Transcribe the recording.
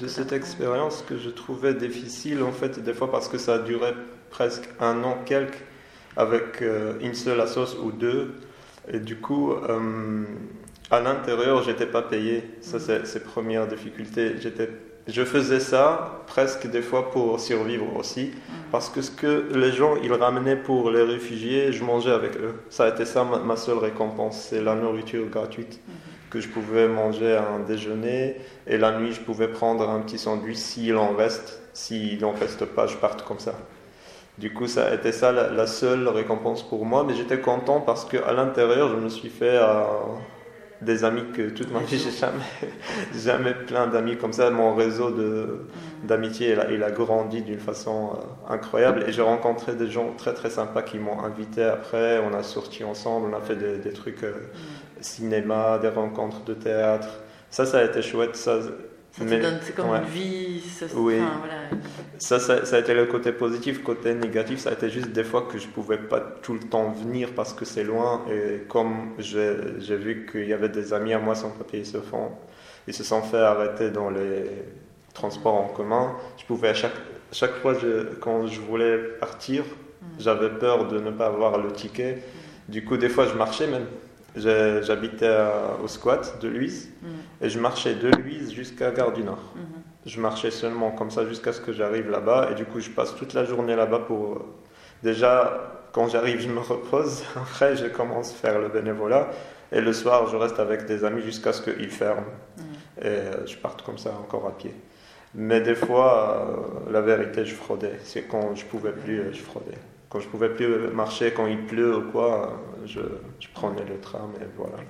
de cette expérience que je trouvais difficile, en fait, des fois parce que ça durait presque un an quelque avec euh, une seule assoce ou deux. Et du coup, euh, à l'intérieur, j'étais pas payé. Ça, c'est c'est première difficulté. Je faisais ça presque des fois pour survivre aussi, parce que ce que les gens ils ramenaient pour les réfugiés, je mangeais avec eux. Ça a été ça ma, ma seule récompense, c'est la nourriture gratuite je pouvais manger un déjeuner et la nuit je pouvais prendre un petit sandwich s'il en reste. S'il en reste pas, je parte comme ça. Du coup, ça a été ça la, la seule récompense pour moi, mais j'étais content parce qu'à l'intérieur, je me suis fait euh, des amis que toute ma vie, j'ai jamais, jamais plein d'amis comme ça. Mon réseau d'amitié, il, a- il a grandi d'une façon euh, incroyable et j'ai rencontré des gens très très sympas qui m'ont invité après. On a sorti ensemble, on a fait des, des trucs euh, cinéma, des rencontres de théâtre. Ça, ça a été chouette. Ça, Ça te mais- donne, c'est comme ouais. une vie. Ça, Oui. enfin, voilà. Ça, ça, ça a été le côté positif. Côté négatif, ça a été juste des fois que je pouvais pas tout le temps venir parce que c'est loin. Et comme j'ai j'ai vu qu'il y avait des amis à moi sans papier, ils se, font, ils se sont fait arrêter dans les transports en commun. Je pouvais à chaque, chaque fois je- quand je voulais partir, j'avais peur de ne pas avoir le ticket. Du coup, des fois, je marchais même. J'habitais au squat de Luise et je marchais de Luise jusqu'à Gare du Nord. Mhm. Je marchais seulement comme ça jusqu'à ce que j'arrive là-bas et du coup je passe toute la journée là-bas pour... euh, Déjà, quand j'arrive, je me repose. Après, je commence à faire le bénévolat et le soir, je reste avec des amis jusqu'à ce qu'ils ferment. Et euh, je parte comme ça encore à pied. Mais des fois, euh, la vérité, je fraudais. C'est quand je pouvais plus, je fraudais. Quand je pouvais plus marcher, quand il pleut ou quoi, je, je prenais le tram et voilà.